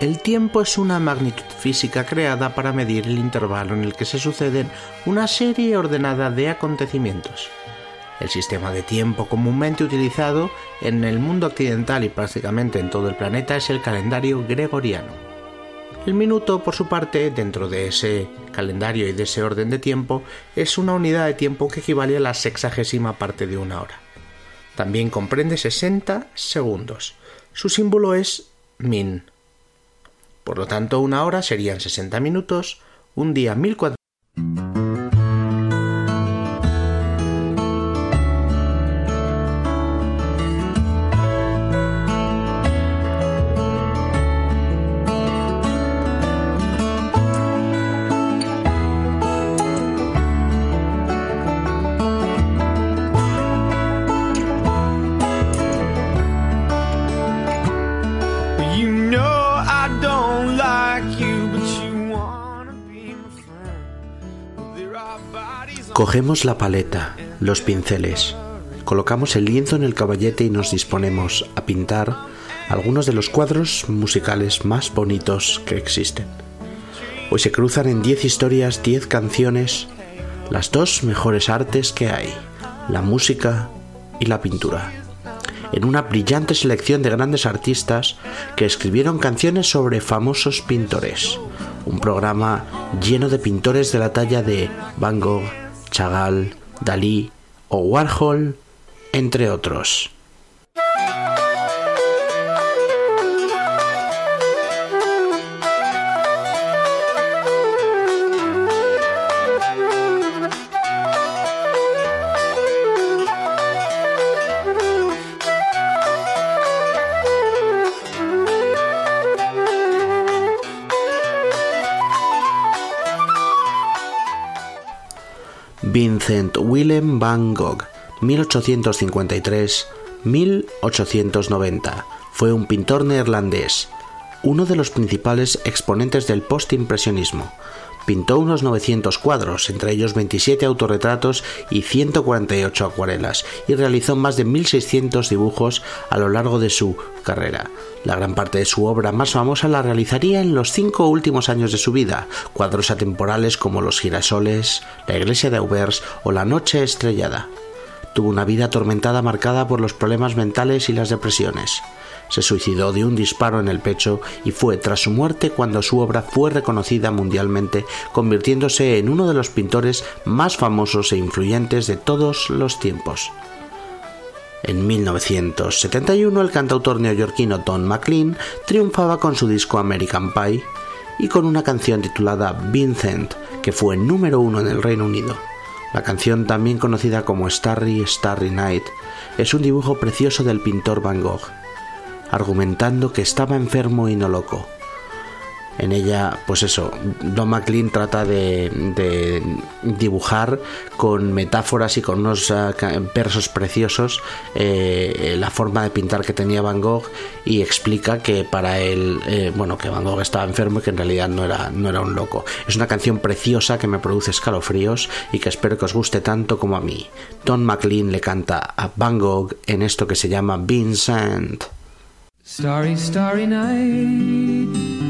El tiempo es una magnitud física creada para medir el intervalo en el que se suceden una serie ordenada de acontecimientos. El sistema de tiempo comúnmente utilizado en el mundo occidental y prácticamente en todo el planeta es el calendario gregoriano. El minuto, por su parte, dentro de ese calendario y de ese orden de tiempo, es una unidad de tiempo que equivale a la sexagésima parte de una hora. También comprende 60 segundos. Su símbolo es min. Por lo tanto, una hora serían 60 minutos, un día 1400. Cogemos la paleta, los pinceles, colocamos el lienzo en el caballete y nos disponemos a pintar algunos de los cuadros musicales más bonitos que existen. Hoy se cruzan en 10 historias, 10 canciones, las dos mejores artes que hay, la música y la pintura. En una brillante selección de grandes artistas que escribieron canciones sobre famosos pintores. Un programa lleno de pintores de la talla de Van Gogh, Chagall, Dalí o Warhol, entre otros. Vincent Willem van Gogh, 1853-1890, fue un pintor neerlandés, uno de los principales exponentes del postimpresionismo. Pintó unos 900 cuadros, entre ellos 27 autorretratos y 148 acuarelas, y realizó más de 1600 dibujos a lo largo de su carrera. La gran parte de su obra más famosa la realizaría en los cinco últimos años de su vida, cuadros atemporales como Los girasoles, La iglesia de Auvers o La noche estrellada. Tuvo una vida atormentada marcada por los problemas mentales y las depresiones. Se suicidó de un disparo en el pecho y fue tras su muerte cuando su obra fue reconocida mundialmente, convirtiéndose en uno de los pintores más famosos e influyentes de todos los tiempos. En 1971 el cantautor neoyorquino Don McLean triunfaba con su disco American Pie y con una canción titulada Vincent, que fue número uno en el Reino Unido. La canción, también conocida como Starry Starry Night, es un dibujo precioso del pintor Van Gogh, argumentando que estaba enfermo y no loco. En ella, pues eso, Don McLean trata de, dibujar con metáforas y con unos uh, versos preciosos eh, la forma de pintar que tenía Van Gogh y explica que para él, eh, bueno, que Van Gogh estaba enfermo y que en realidad no era, no era un loco. Es una canción preciosa que me produce escalofríos y que espero que os guste tanto como a mí. Don McLean le canta a Van Gogh en esto que se llama Vincent. Starry, starry night.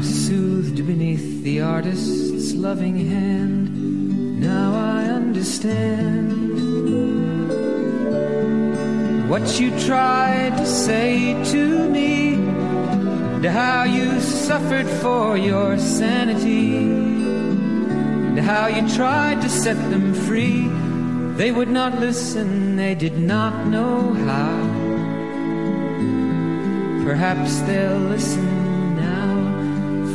are soothed beneath the artist's loving hand. Now I understand what you tried to say to me, and how you suffered for your sanity, and how you tried to set them free. They would not listen, they did not know how. Perhaps they'll listen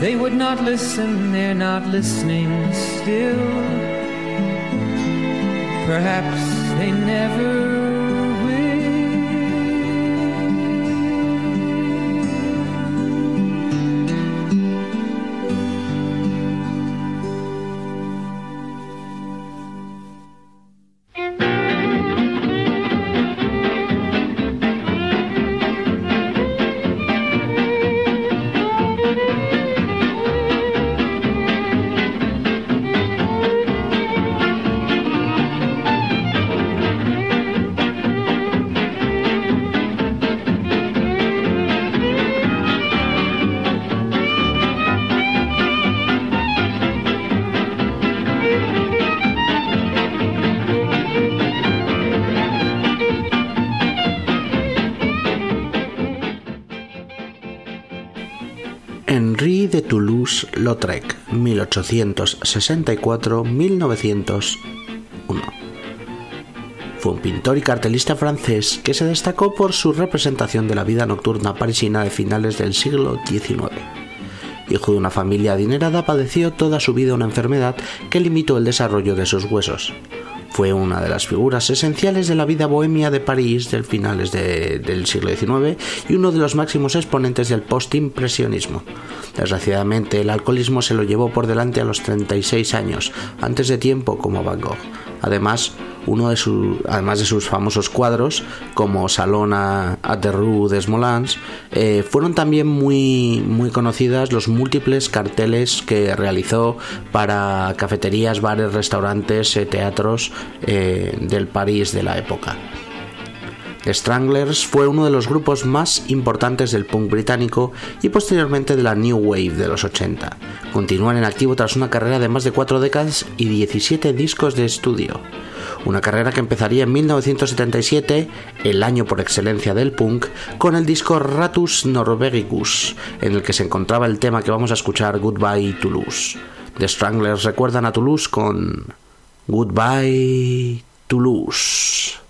They would not listen, they're not listening still. Perhaps they never Toulouse-Lautrec, 1864-1901. Fue un pintor y cartelista francés que se destacó por su representación de la vida nocturna parisina de finales del siglo XIX. Hijo de una familia adinerada, padeció toda su vida una enfermedad que limitó el desarrollo de sus huesos. Fue una de las figuras esenciales de la vida bohemia de París del finales de- del siglo XIX y uno de los máximos exponentes del postimpresionismo. Desgraciadamente, el alcoholismo se lo llevó por delante a los 36 años, antes de tiempo como Van Gogh. Además, uno de su- además de sus famosos cuadros, como Salón a, a Rue des Moulins, eh, fueron también muy, muy conocidas los múltiples carteles que realizó para cafeterías, bares, restaurantes, eh, teatros eh, del París de la época. Stranglers fue uno de los grupos más importantes del punk británico y posteriormente de la New Wave de los 80. Continúan en activo tras una carrera de más de cuatro décadas y 17 discos de estudio. Una carrera que empezaría en 1977, el año por excelencia del punk, con el disco Ratus Norvegicus, en el que se encontraba el tema que vamos a escuchar Goodbye Toulouse. The Stranglers recuerdan a Toulouse con Goodbye Toulouse.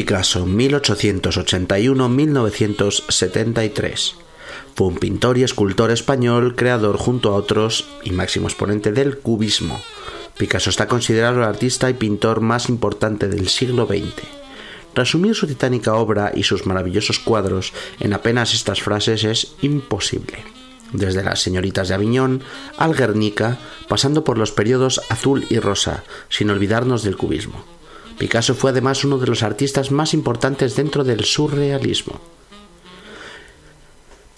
Picasso, 1881-1973. Fue un pintor y escultor español, creador junto a otros y máximo exponente del cubismo. Picasso está considerado el artista y pintor más importante del siglo XX. Resumir su titánica obra y sus maravillosos cuadros en apenas estas frases es imposible. Desde las señoritas de Aviñón al Guernica, pasando por los periodos azul y rosa, sin olvidarnos del cubismo. Picasso fue además uno de los artistas más importantes dentro del surrealismo.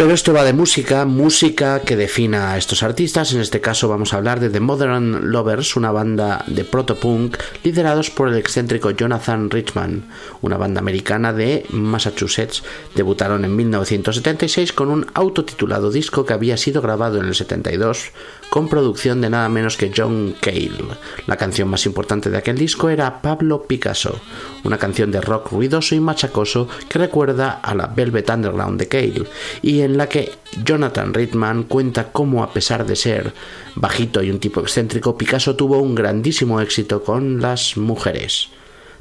Pero esto va de música, música que defina a estos artistas. En este caso vamos a hablar de The Modern Lovers, una banda de protopunk liderados por el excéntrico Jonathan Richman, una banda americana de Massachusetts. Debutaron en 1976 con un autotitulado disco que había sido grabado en el 72 con producción de nada menos que John Cale. La canción más importante de aquel disco era Pablo Picasso, una canción de rock ruidoso y machacoso que recuerda a la Velvet Underground de Cale, y en en la que Jonathan Ritman cuenta cómo, a pesar de ser bajito y un tipo excéntrico, Picasso tuvo un grandísimo éxito con las mujeres.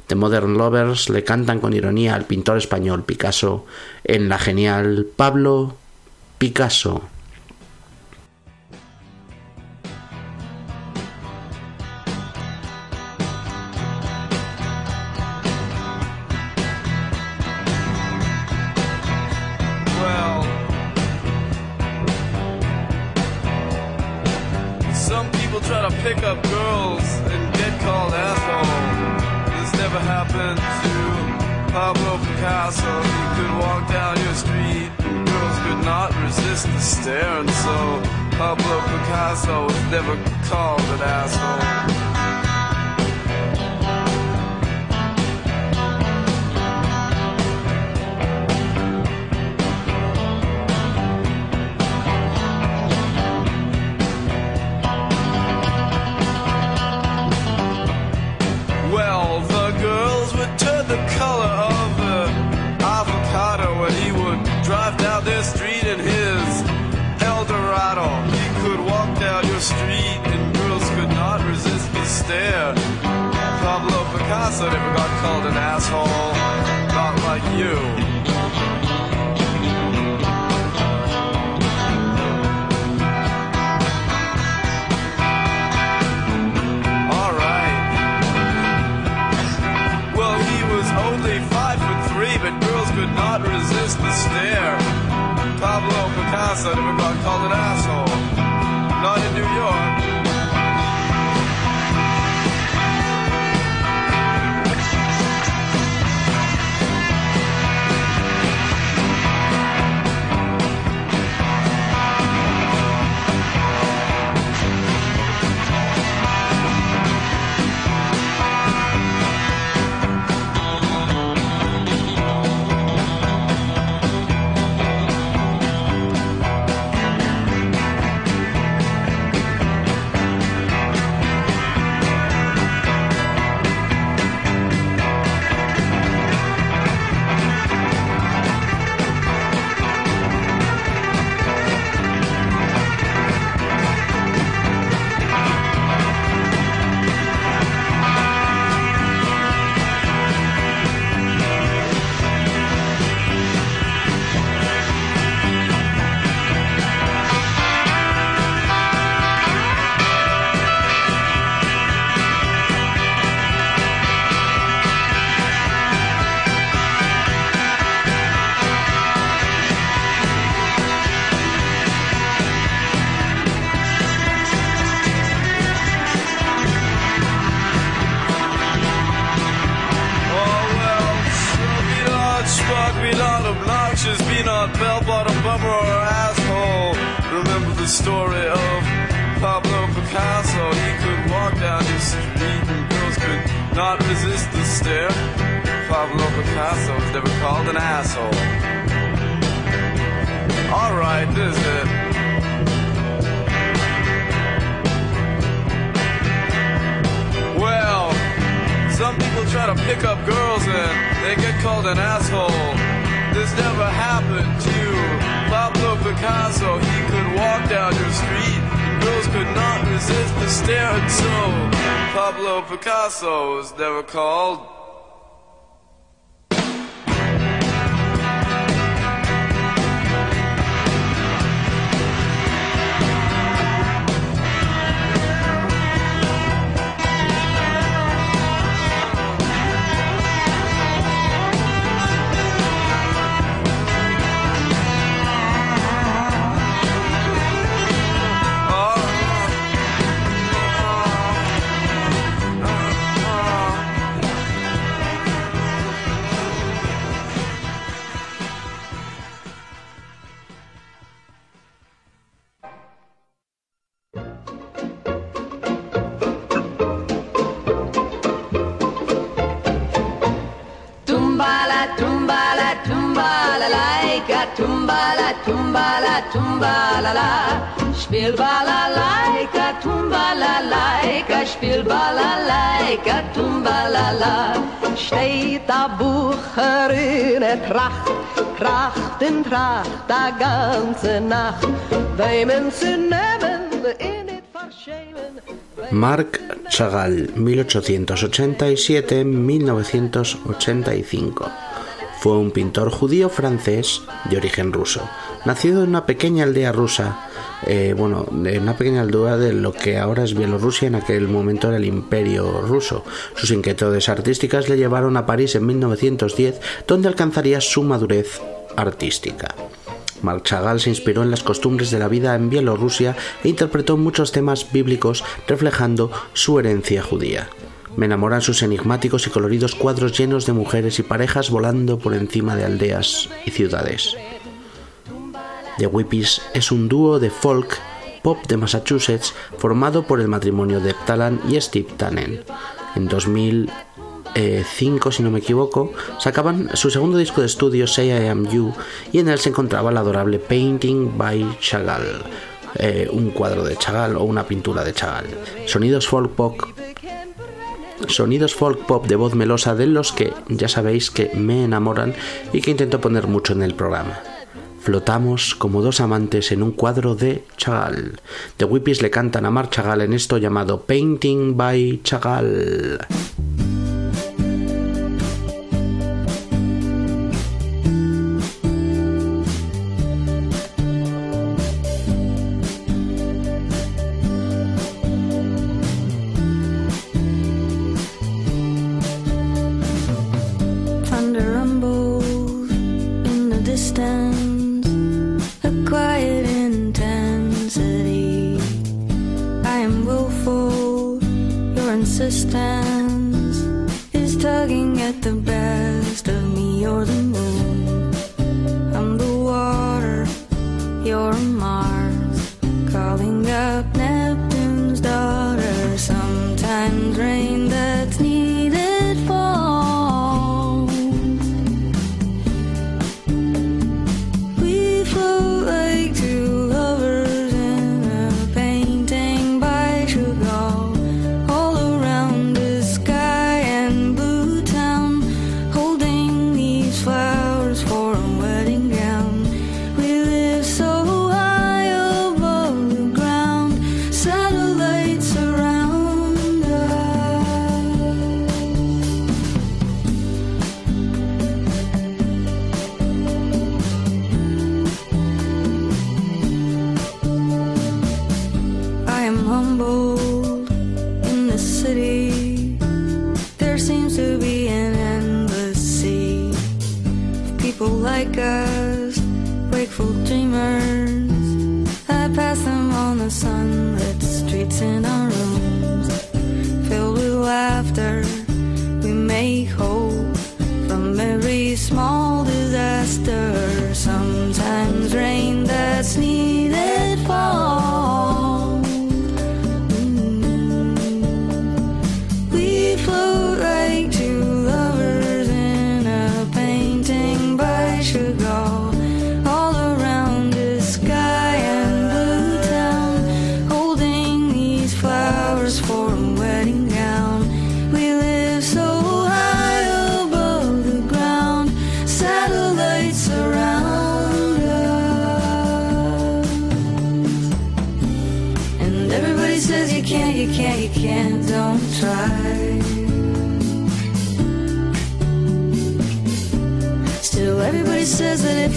The Modern Lovers le cantan con ironía al pintor español Picasso en la genial Pablo Picasso. pick up girls and get called asshole. This never happened to Pablo Picasso. You could walk down your street and girls could not resist the stare, and so Pablo Picasso was never called an asshole. Tumbala, spiel balalaika, tumbalaika, spiel balalaika, tumbala. Steht der Bucher in der Tracht, Tracht Tracht, verschämen. Marc Chagall, 1887-1985. Fue un pintor judío francés de origen ruso, nacido en una pequeña aldea rusa, eh, bueno, en una pequeña aldea de lo que ahora es Bielorrusia, en aquel momento era el imperio ruso. Sus inquietudes artísticas le llevaron a París en 1910, donde alcanzaría su madurez artística. Marc Chagall se inspiró en las costumbres de la vida en Bielorrusia e interpretó muchos temas bíblicos reflejando su herencia judía. Me enamoran sus enigmáticos y coloridos cuadros llenos de mujeres y parejas volando por encima de aldeas y ciudades. The Whippies es un dúo de folk pop de Massachusetts formado por el matrimonio de Talan y Steve Tannen. En 2005, si no me equivoco, sacaban su segundo disco de estudio Say I Am You y en él se encontraba el adorable Painting by Chagall, eh, un cuadro de Chagall o una pintura de Chagall. Sonidos folk pop sonidos folk pop de voz melosa de los que ya sabéis que me enamoran y que intento poner mucho en el programa. Flotamos como dos amantes en un cuadro de Chagall. The Whippies le cantan a Marc Chagall en esto llamado Painting by Chagall.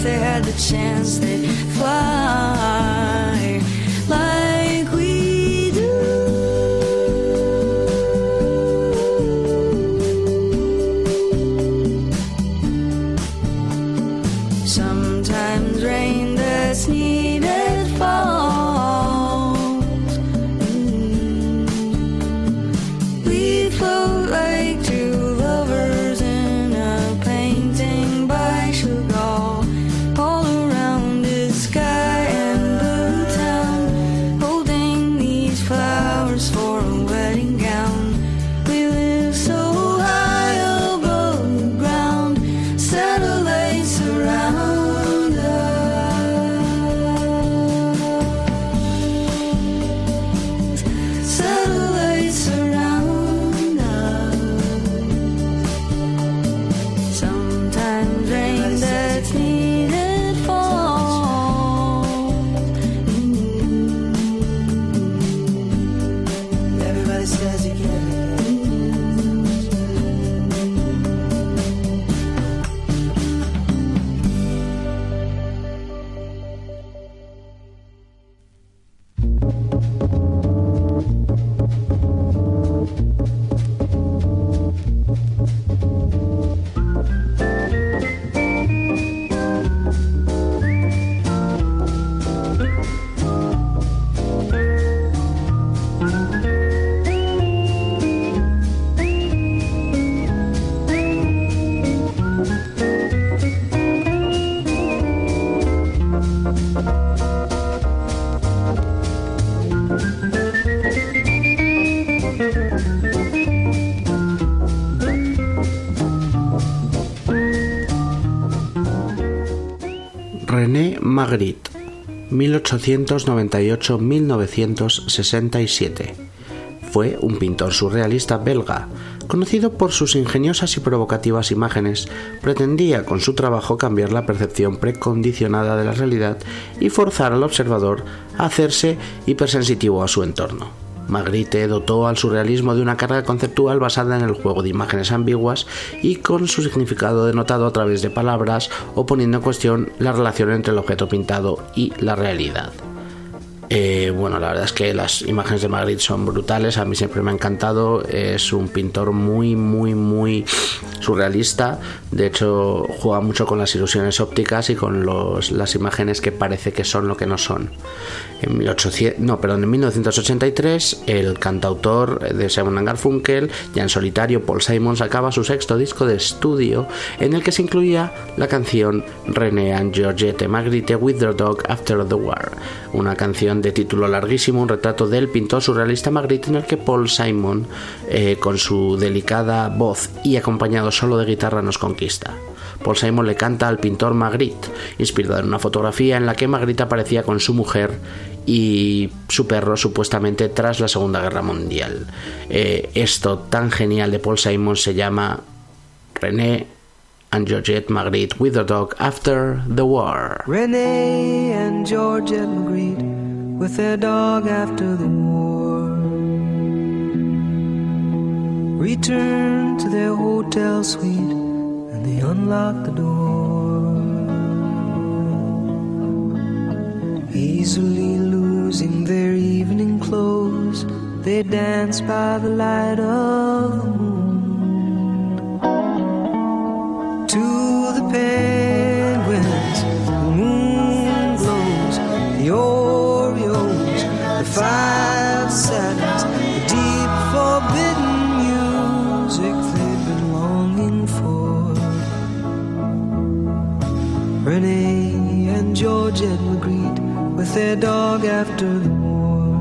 They had the chance, 1898-1967. Fue un pintor surrealista belga, conocido por sus ingeniosas y provocativas imágenes, pretendía con su trabajo cambiar la percepción precondicionada de la realidad y forzar al observador a hacerse hipersensitivo a su entorno. Magritte dotó al surrealismo de una carga conceptual basada en el juego de imágenes ambiguas y con su significado denotado a través de palabras o poniendo en cuestión la relación entre el objeto pintado y la realidad. Eh, bueno, la verdad es que las imágenes de Magritte son brutales, a mí siempre me ha encantado, es un pintor muy, muy, muy surrealista, de hecho juega mucho con las ilusiones ópticas y con las imágenes que parece que son lo que no son. En, 1800, no, perdón, en 1983 el cantautor de Simon Garfunkel, ya en solitario, Paul Simon sacaba su sexto disco de estudio en el que se incluía la canción René and Georgette Magritte With Their Dog After the War, una canción de título larguísimo, un retrato del pintor surrealista Magritte en el que Paul Simon, eh, con su delicada voz y acompañado solo de guitarra, nos conquista. Paul Simon le canta al pintor Magritte, inspirado en una fotografía en la que Magritte aparecía con su mujer y su perro supuestamente tras la Segunda Guerra Mundial. Eh, esto tan genial de Paul Simon se llama René and Georgette Magritte with a dog after the war. Renee and Georgette Magritte with their dog after the war. Returned to their hotel suite and they unlocked the door. Easily losing their evening clothes, they danced by the light of the moon. To the penguins, the moon glows. The the five seconds, the deep forbidden music they've been longing for. Renee and Georgette Magritte with their dog after the war.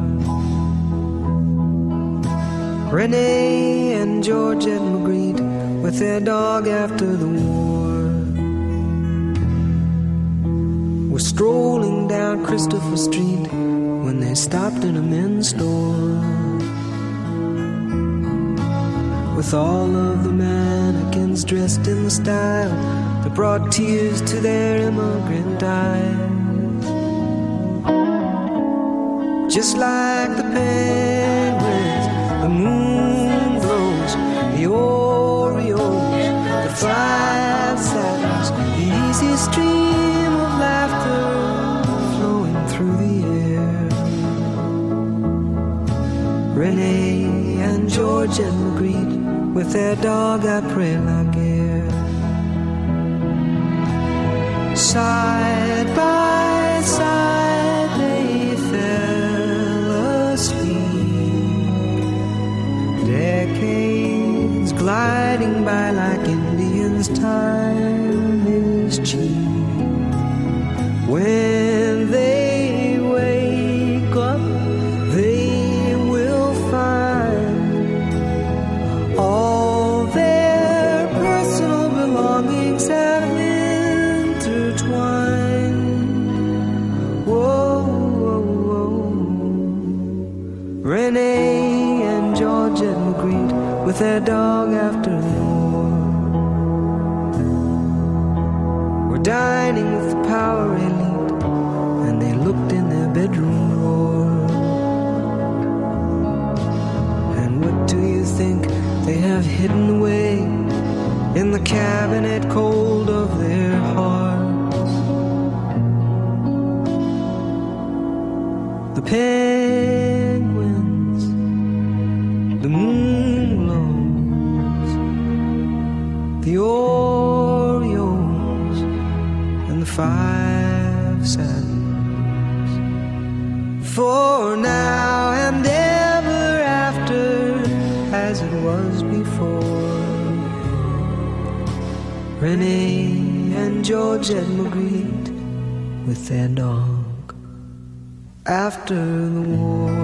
Renee and Georgette Magritte with their dog after the war. were strolling down Christopher Street when they stopped in a men's store. With all of the mannequins dressed in the style that brought tears to their immigrant eyes. Just like the penguins, the moon glows, the Oreos, the five with their dog, I pray like. Side by side they fell asleep. Decades gliding by like Indians, time is cheap. When with their dog after the war. We're dining with the power elite, and they looked in their bedroom drawer. And what do you think they have hidden away in the cabinet cold And Georgette Magritte with their dog after the war.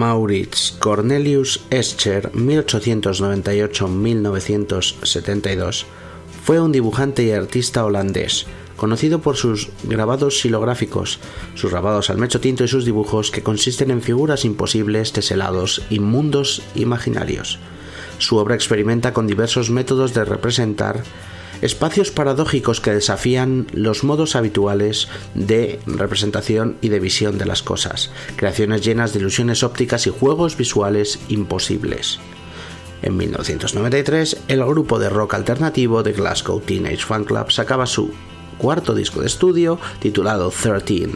Maurits Cornelius Escher, 1898-1972, fue un dibujante y artista holandés, conocido por sus grabados silográficos, sus grabados al mecho tinto y sus dibujos que consisten en figuras imposibles, teselados y mundos imaginarios. Su obra experimenta con diversos métodos de representar espacios paradójicos que desafían los modos habituales de representación y de visión de las cosas, creaciones llenas de ilusiones ópticas y juegos visuales imposibles. En 1993, el grupo de rock alternativo de Glasgow Teenage Fan Club sacaba su cuarto disco de estudio titulado 13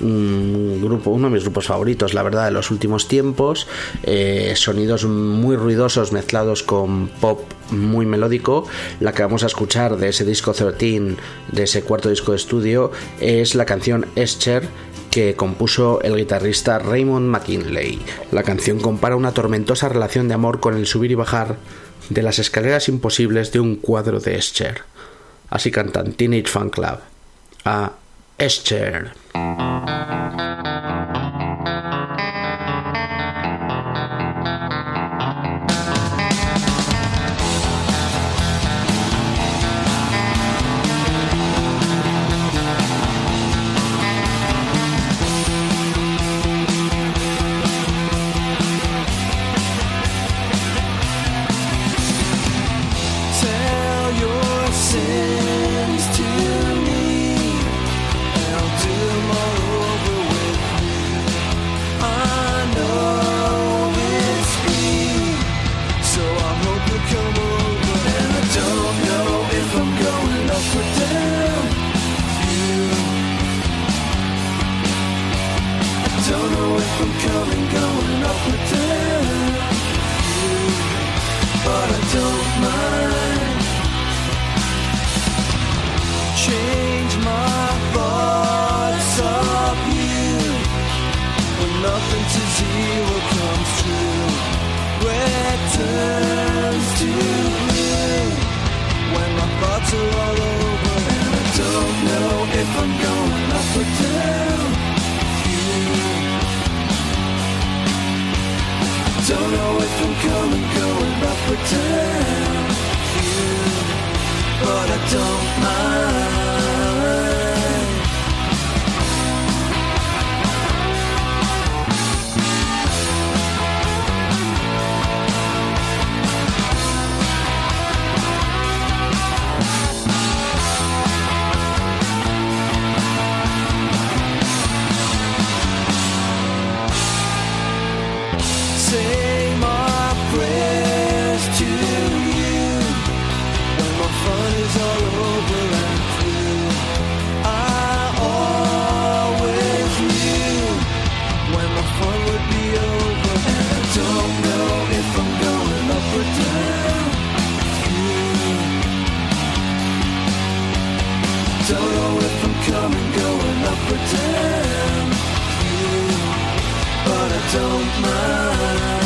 un grupo, uno de mis grupos favoritos, la verdad, de los últimos tiempos. Eh, sonidos muy ruidosos mezclados con pop muy melódico. La que vamos a escuchar de ese disco 13, de ese cuarto disco de estudio, es la canción Escher que compuso el guitarrista Raymond McKinley. La canción compara una tormentosa relación de amor con el subir y bajar de las escaleras imposibles de un cuadro de Escher. Así cantan Teenage Fan Club a Escher. Música but I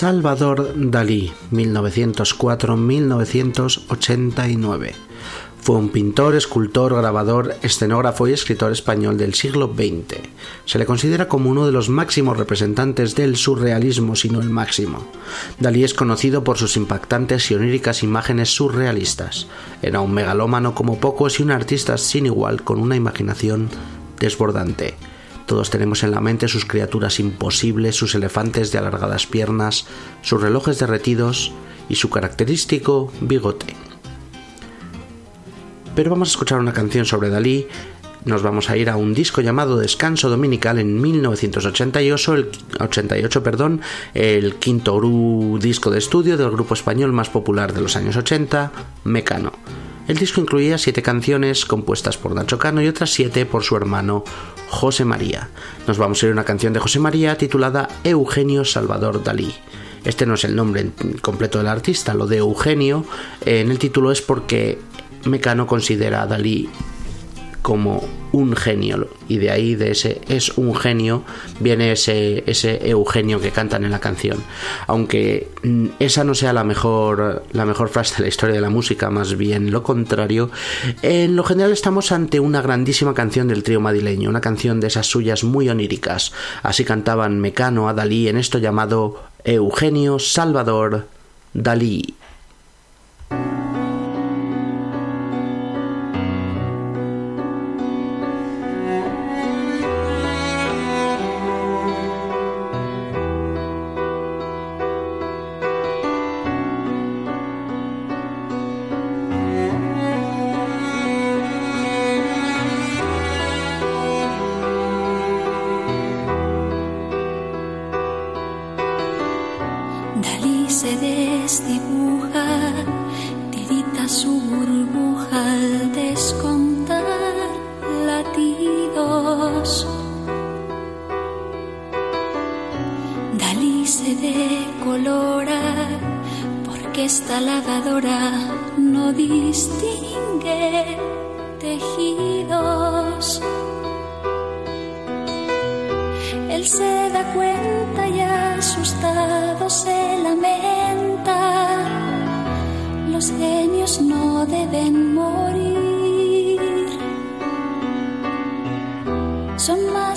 Salvador Dalí, 1904-1989. Fue un pintor, escultor, grabador, escenógrafo y escritor español del siglo XX. Se le considera como uno de los máximos representantes del surrealismo, si no el máximo. Dalí es conocido por sus impactantes y oníricas imágenes surrealistas. Era un megalómano como pocos y un artista sin igual con una imaginación desbordante. Todos tenemos en la mente sus criaturas imposibles, sus elefantes de alargadas piernas, sus relojes derretidos y su característico bigote. Pero vamos a escuchar una canción sobre Dalí. Nos vamos a ir a un disco llamado Descanso Dominical en 1988, el, 88, perdón, el quinto disco de estudio del grupo español más popular de los años 80, Mecano. El disco incluía siete canciones compuestas por Nacho Cano y otras siete por su hermano José María. Nos vamos a ir a una canción de José María titulada Eugenio Salvador Dalí. Este no es el nombre completo del artista, lo de Eugenio en el título es porque Mecano considera a Dalí como un genio. Y de ahí de ese es un genio viene ese, ese Eugenio que cantan en la canción. Aunque mm, esa no sea la mejor la mejor frase de la historia de la música más bien lo contrario en lo general estamos ante una grandísima canción del trío madrileño una canción de esas suyas muy oníricas. Así cantaban Mecano a Dalí en esto llamado Eugenio Salvador Dalí Dalí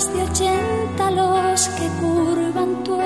más de ochenta los que curvan tu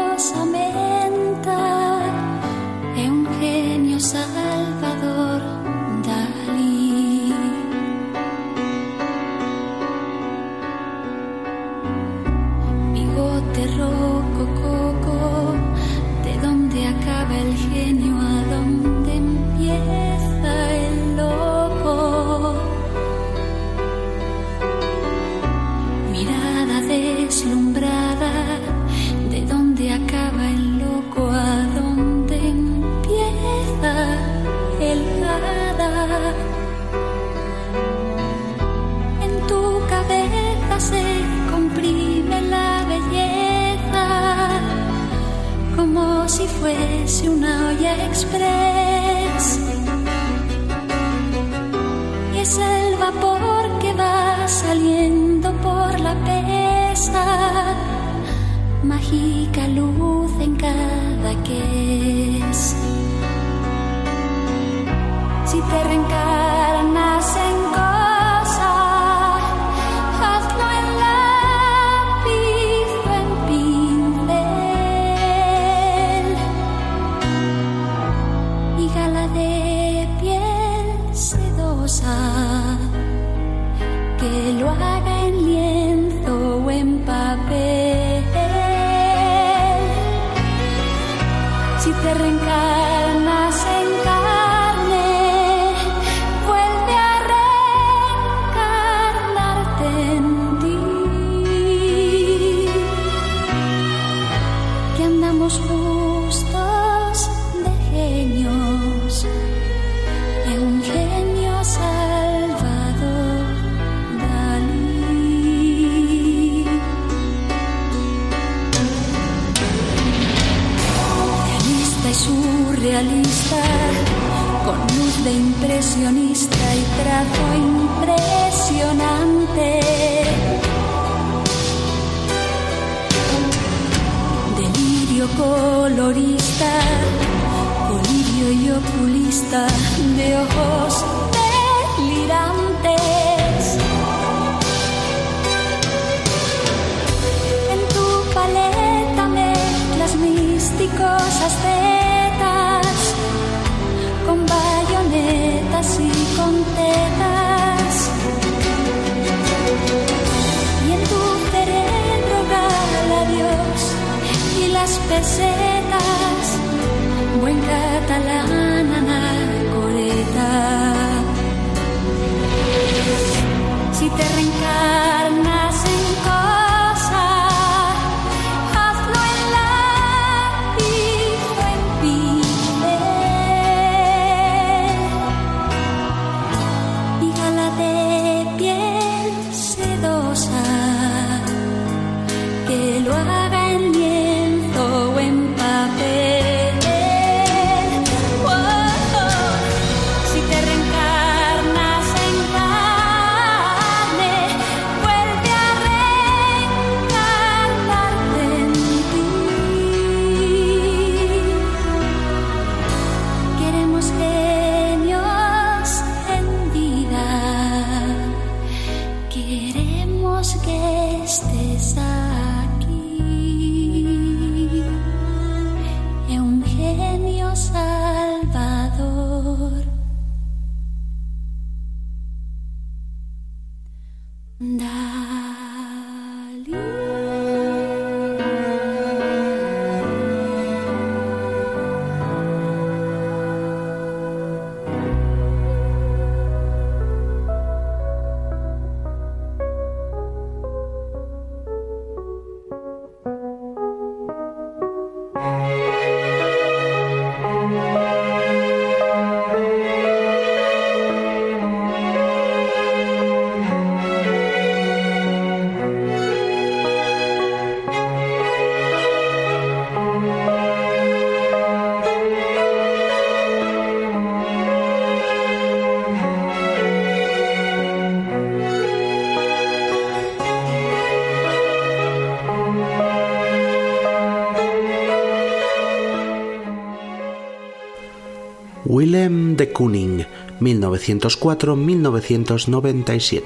de Kooning, 1904-1997.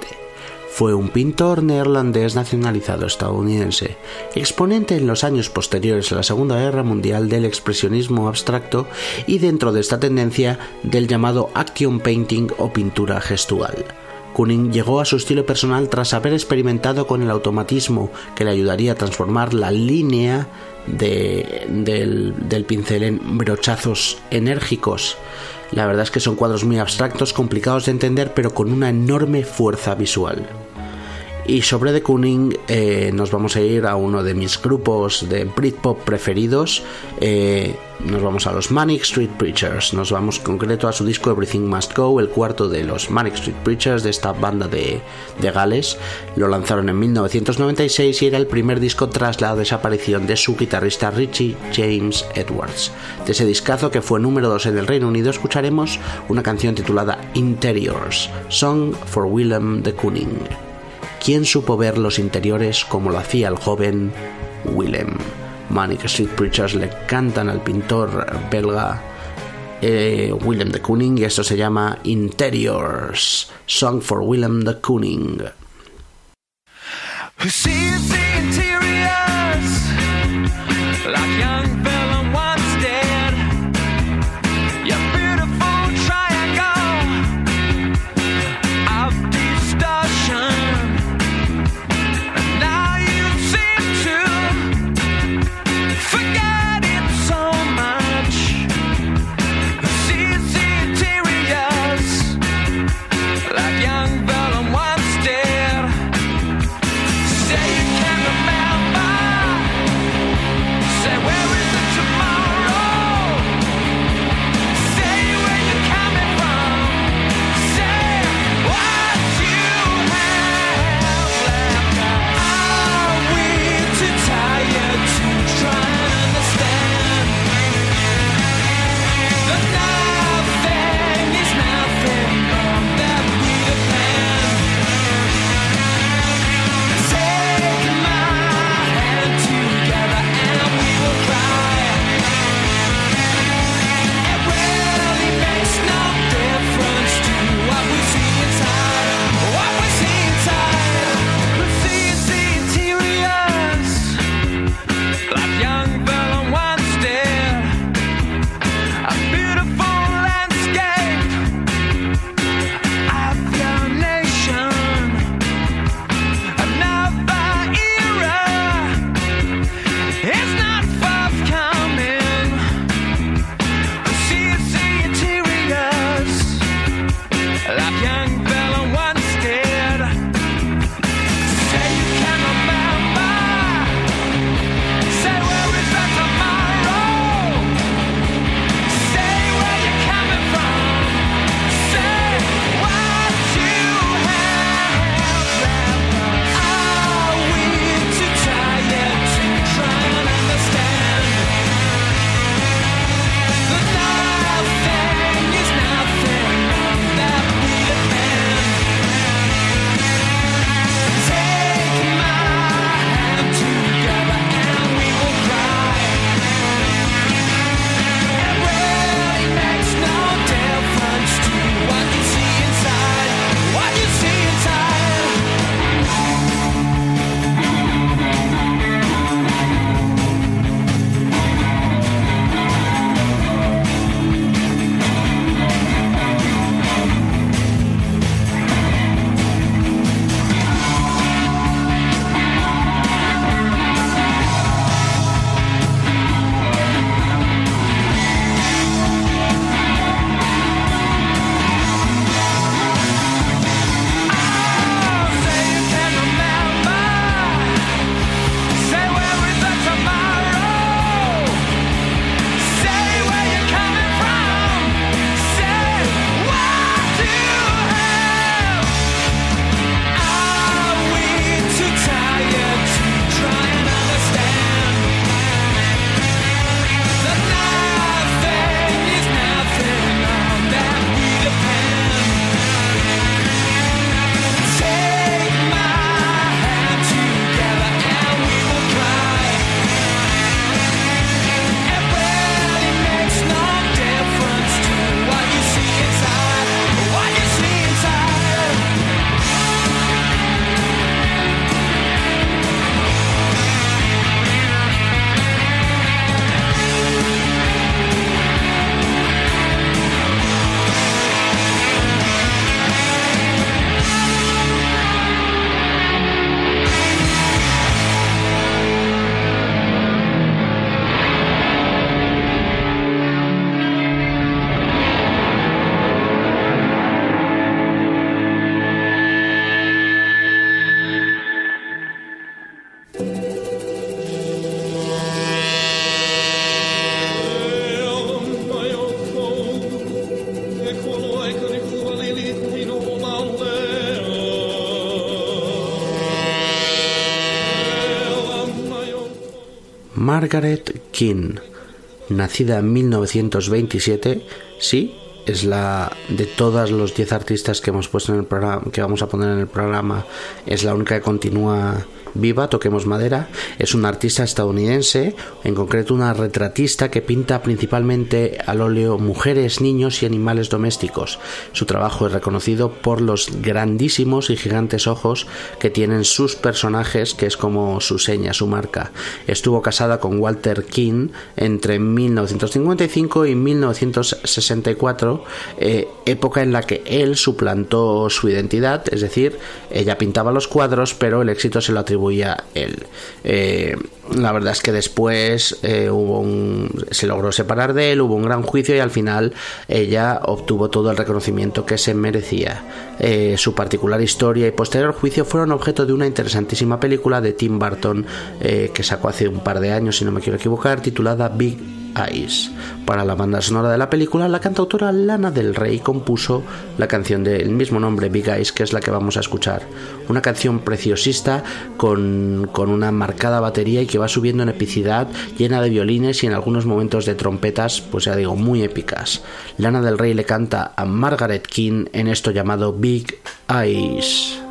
Fue un pintor neerlandés nacionalizado estadounidense, exponente en los años posteriores a la Segunda Guerra Mundial del expresionismo abstracto y dentro de esta tendencia del llamado action painting o pintura gestual. Kooning llegó a su estilo personal tras haber experimentado con el automatismo que le ayudaría a transformar la línea de- del, del pincel en brochazos enérgicos. La verdad es que son cuadros muy abstractos, complicados de entender, pero con una enorme fuerza visual. Y sobre The Kooning eh, nos vamos a ir a uno de mis grupos de Britpop preferidos. Eh, nos vamos a los Manic Street Preachers. Nos vamos concreto a su disco Everything Must Go, el cuarto de los Manic Street Preachers de esta banda de, de Gales. Lo lanzaron en 1996 y era el primer disco tras la desaparición de su guitarrista Richie James Edwards. De ese discazo que fue número 2 en el Reino Unido escucharemos una canción titulada Interiors, Song for Willem de Kooning. ¿Quién supo ver los interiores como lo hacía el joven Willem? Manic Street Preachers le cantan al pintor belga eh, Willem de Kooning y esto se llama Interiors, Song for Willem de Kooning. Margaret King, nacida en 1927, sí, es la de todas los 10 artistas que hemos puesto en el programa, que vamos a poner en el programa, es la única que continúa viva, toquemos madera, es una artista estadounidense, en concreto una retratista que pinta principalmente al óleo mujeres, niños y animales domésticos. Su trabajo es reconocido por los grandísimos y gigantes ojos que tienen sus personajes, que es como su seña, su marca. Estuvo casada con Walter King entre 1955 y 1964, eh, época en la que él suplantó su identidad, es decir, ella pintaba los cuadros, pero el éxito se lo atribuía él. Eh, la verdad es que después eh, hubo un, se logró separar de él, hubo un gran juicio y al final ella obtuvo todo el reconocimiento que se merecía. Su particular historia y posterior juicio fueron objeto de una interesantísima película de Tim Burton que sacó hace un par de años, si no me quiero equivocar, titulada Big Eyes. Para la banda sonora de la película, la cantautora Lana del Rey compuso la canción del mismo nombre, Big Eyes, que es la que vamos a escuchar. Una canción preciosista con, con una marcada batería y que va subiendo en epicidad, llena de violines y en algunos momentos de trompetas, pues ya digo, muy épicas. Lana del Rey le canta a Margaret King en esto llamado Big Eyes.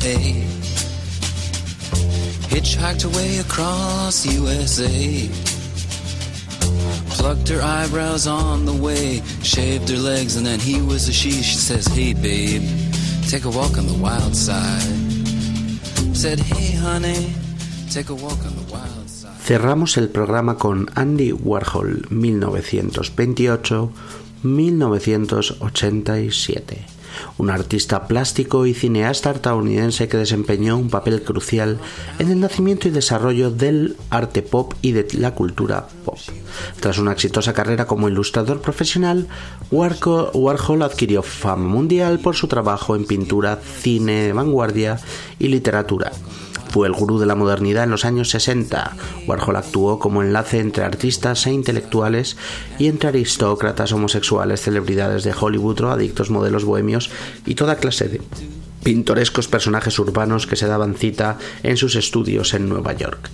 LA. Hitchhiked away across USA. Plucked her eyebrows on the way, shaved her legs, and then he was a she. She says, Hey babe, take a walk on the wild side. Said, Hey honey, take a walk on the wild side. Cerramos el programa con Andy Warhol, 1928. 1987 un artista plástico y cineasta estadounidense que desempeñó un papel crucial en el nacimiento y desarrollo del arte pop y de la cultura pop. Tras una exitosa carrera como ilustrador profesional, Warhol adquirió fama mundial por su trabajo en pintura, cine de vanguardia y literatura. Fue el gurú de la modernidad en los años 60. Warhol actuó como enlace entre artistas e intelectuales y entre aristócratas, homosexuales, celebridades de Hollywood, drogadictos, modelos bohemios y toda clase de pintorescos personajes urbanos que se daban cita en sus estudios en Nueva York.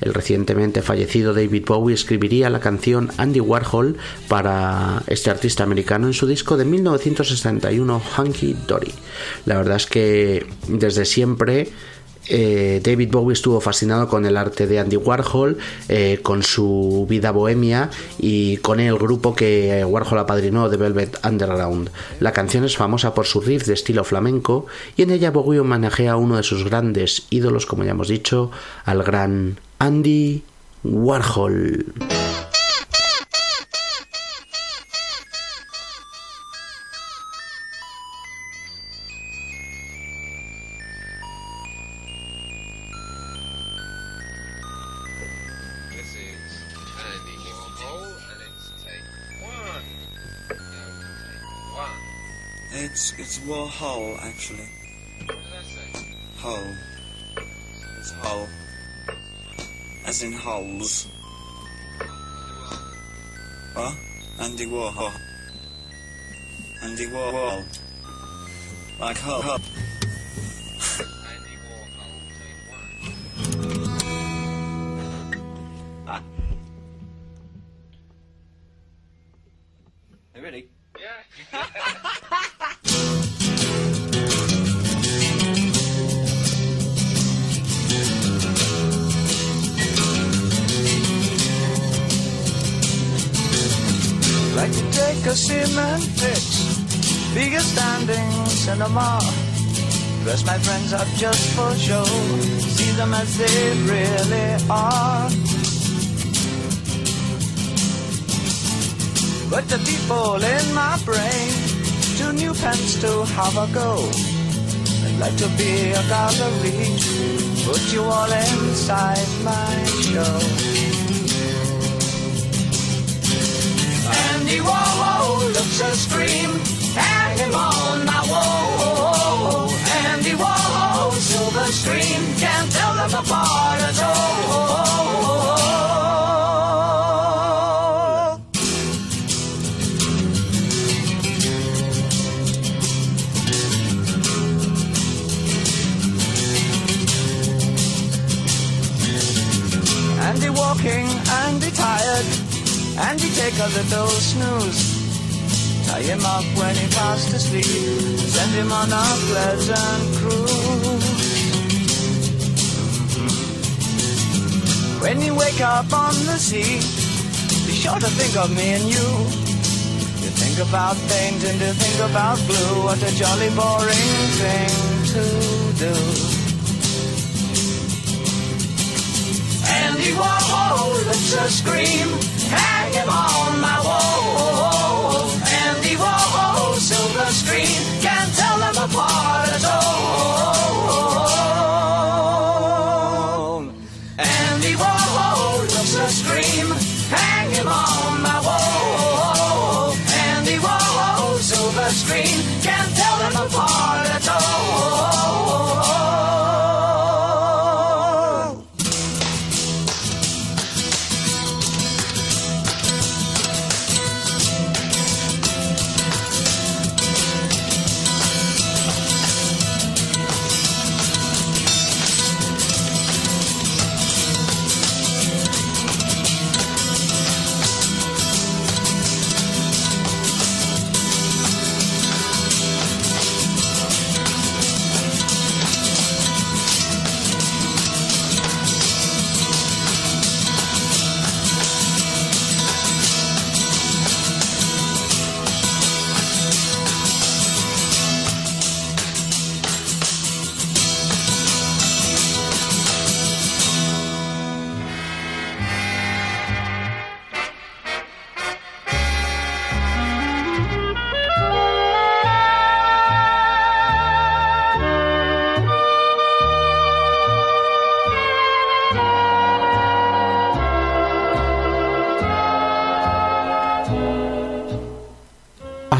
El recientemente fallecido David Bowie escribiría la canción Andy Warhol para este artista americano en su disco de 1961 Hunky Dory. La verdad es que desde siempre eh, David Bowie estuvo fascinado con el arte de Andy Warhol, eh, con su vida bohemia y con el grupo que Warhol apadrinó de Velvet Underground. La canción es famosa por su riff de estilo flamenco y en ella Bowie homenajea a uno de sus grandes ídolos, como ya hemos dicho, al gran Andy Warhol. It's Warhol actually. What did I say? Hole. It's hole. As in holes. What? Andy Warhol. Andy Warhol. Like hole. hole. Andy Warhol, take one. Hey, ready? Yeah. Like to take a cement fix, bigger standing cinema. Dress my friends up just for show, see them as they really are. But the people in my brain, two new pens to have a go. I'd like to be a gallery, put you all inside my show. Andy Warhol looks a scream, hang him on my wall. Andy Warhol, silver screen, can't tell them apart at all. Take a little snooze. Tie him up when he fast asleep, send him on a pleasant cruise. When you wake up on the sea, be sure to think of me and you. You think about things and you think about blue, what a jolly boring thing to do. Andy Warhol looks a scream, hang him on my wall. Andy Warhol, silver screen, can't tell them apart at all.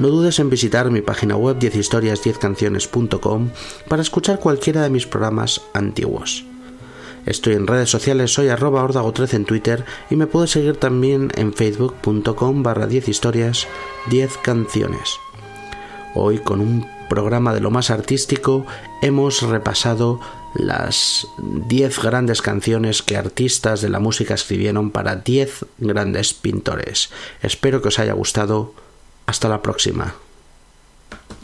No dudes en visitar mi página web 10historias10canciones.com para escuchar cualquiera de mis programas antiguos. Estoy en redes sociales, soy arroba ordago13 en Twitter y me puedes seguir también en facebook.com barra 10 historias 10 canciones. Hoy con un programa de lo más artístico hemos repasado las 10 grandes canciones que artistas de la música escribieron para 10 grandes pintores. Espero que os haya gustado. Hasta la próxima.